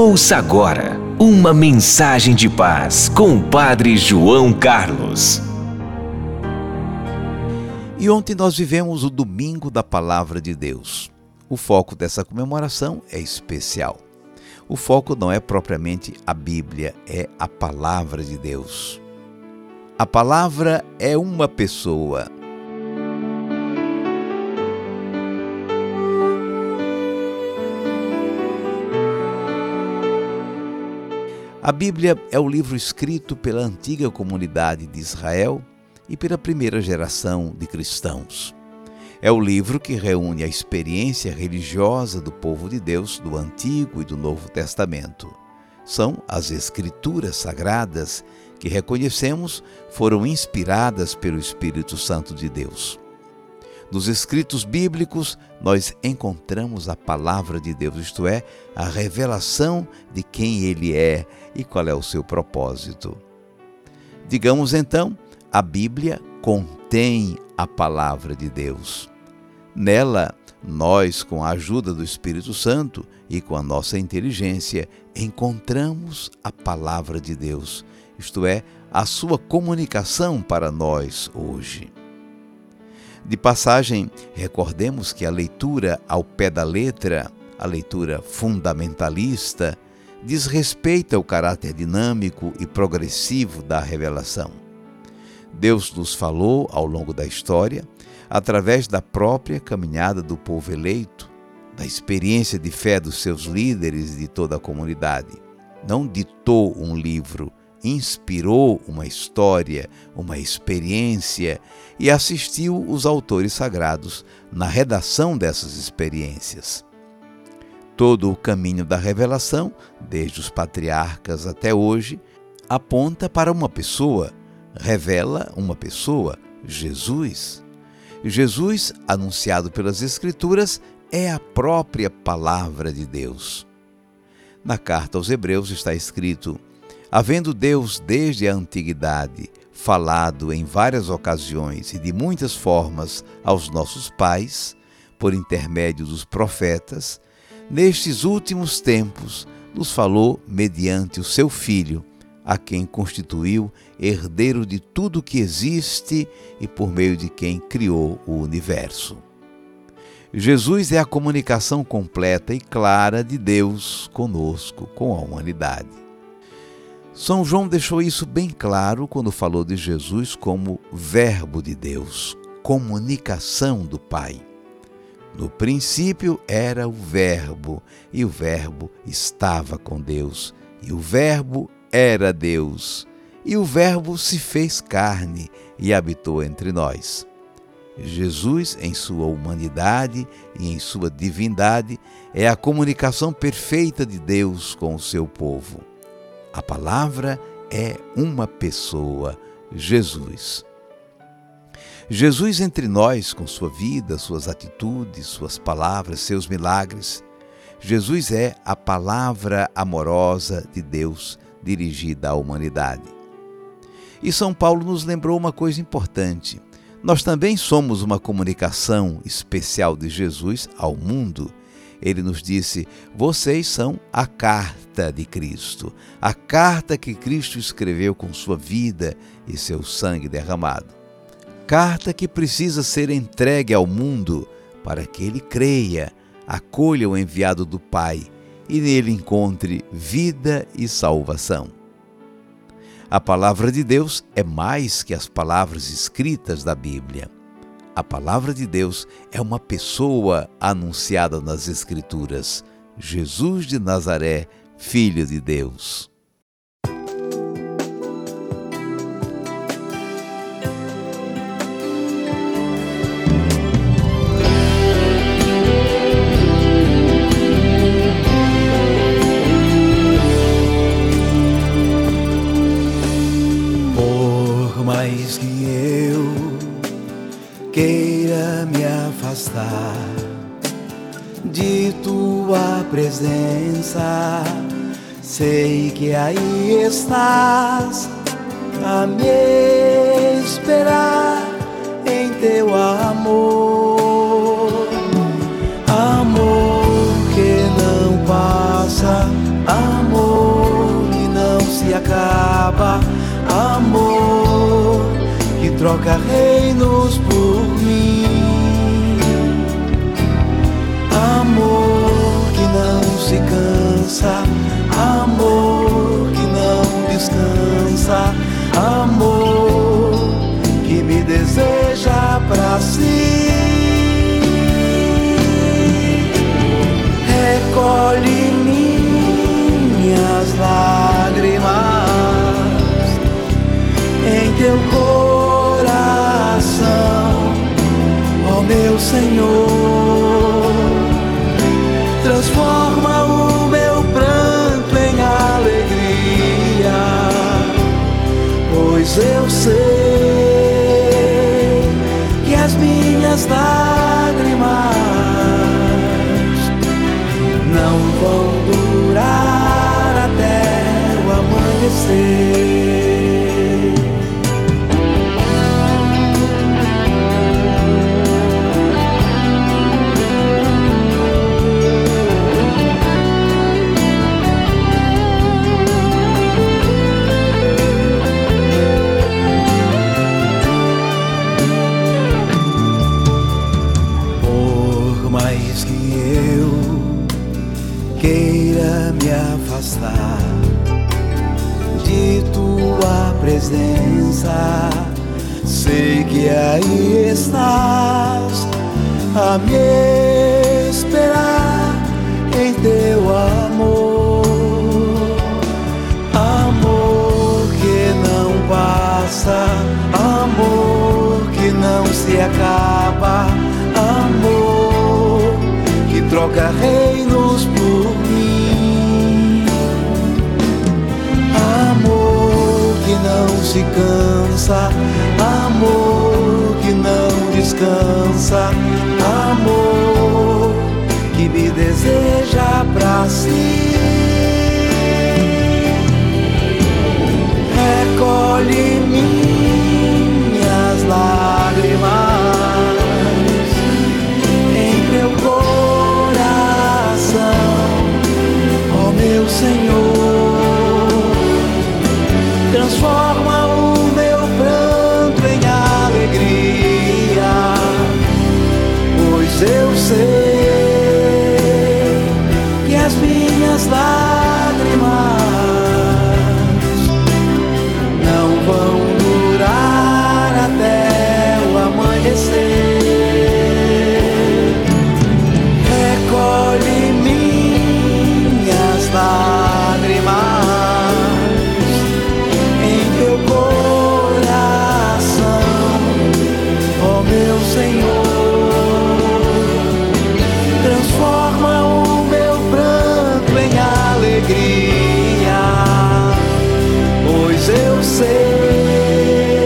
Ouça agora uma mensagem de paz com o Padre João Carlos. E ontem nós vivemos o Domingo da Palavra de Deus. O foco dessa comemoração é especial. O foco não é propriamente a Bíblia, é a Palavra de Deus. A palavra é uma pessoa. A Bíblia é o livro escrito pela antiga comunidade de Israel e pela primeira geração de cristãos. É o livro que reúne a experiência religiosa do povo de Deus do Antigo e do Novo Testamento. São as Escrituras Sagradas que reconhecemos foram inspiradas pelo Espírito Santo de Deus. Nos escritos bíblicos, nós encontramos a palavra de Deus, isto é, a revelação de quem Ele é e qual é o seu propósito. Digamos então a Bíblia contém a palavra de Deus. Nela, nós, com a ajuda do Espírito Santo e com a nossa inteligência, encontramos a palavra de Deus, isto é, a sua comunicação para nós hoje. De passagem, recordemos que a leitura ao pé da letra, a leitura fundamentalista, desrespeita o caráter dinâmico e progressivo da revelação. Deus nos falou ao longo da história, através da própria caminhada do povo eleito, da experiência de fé dos seus líderes e de toda a comunidade. Não ditou um livro, inspirou uma história, uma experiência e assistiu os autores sagrados na redação dessas experiências. Todo o caminho da revelação, desde os patriarcas até hoje, aponta para uma pessoa, revela uma pessoa, Jesus. Jesus, anunciado pelas Escrituras, é a própria palavra de Deus. Na carta aos Hebreus está escrito: Havendo Deus desde a antiguidade falado em várias ocasiões e de muitas formas aos nossos pais, por intermédio dos profetas, nestes últimos tempos nos falou mediante o seu Filho a quem constituiu herdeiro de tudo que existe e por meio de quem criou o universo. Jesus é a comunicação completa e clara de Deus conosco, com a humanidade. São João deixou isso bem claro quando falou de Jesus como Verbo de Deus, comunicação do Pai. No princípio era o Verbo, e o Verbo estava com Deus, e o Verbo era Deus, e o Verbo se fez carne e habitou entre nós. Jesus, em sua humanidade e em sua divindade, é a comunicação perfeita de Deus com o seu povo. A palavra é uma pessoa, Jesus. Jesus entre nós, com sua vida, suas atitudes, suas palavras, seus milagres. Jesus é a palavra amorosa de Deus dirigida à humanidade. E São Paulo nos lembrou uma coisa importante. Nós também somos uma comunicação especial de Jesus ao mundo. Ele nos disse: vocês são a carta de Cristo, a carta que Cristo escreveu com sua vida e seu sangue derramado. Carta que precisa ser entregue ao mundo para que ele creia, acolha o enviado do Pai e nele encontre vida e salvação. A palavra de Deus é mais que as palavras escritas da Bíblia. A palavra de Deus é uma pessoa anunciada nas Escrituras, Jesus de Nazaré, Filho de Deus. Presença, sei que aí estás a me esperar em teu amor, amor que não passa, amor que não se acaba, amor que troca reinos por meu Senhor. Transforma o meu pranto em alegria pois eu sei que as minhas lágrimas não vão durar sei que aí estás a me esperar em teu amor, amor que não passa, amor que não se acaba, amor que troca reinos por não se cansa, amor que não descansa, amor que me deseja pra si. Recolhe meu Senhor. Transforma o meu pranto em alegria pois eu sei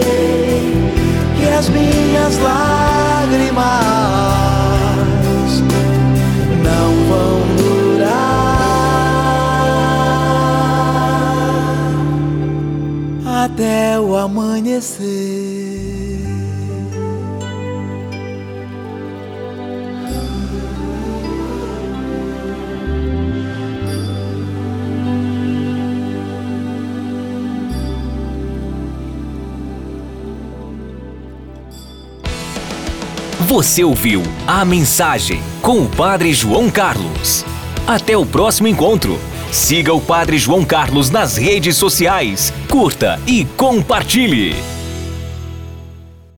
que as minhas lágrimas não vão durar até o amanhecer. Você ouviu a mensagem com o Padre João Carlos. Até o próximo encontro. Siga o Padre João Carlos nas redes sociais, curta e compartilhe.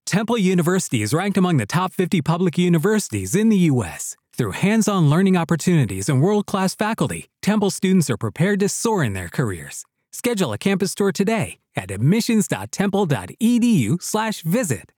Temple University is ranked among the top 50 public universities in the U.S. Through hands on learning opportunities and world class faculty, Temple students are prepared to soar in their careers. Schedule a campus tour today at admissions.temple.edu/slash visit.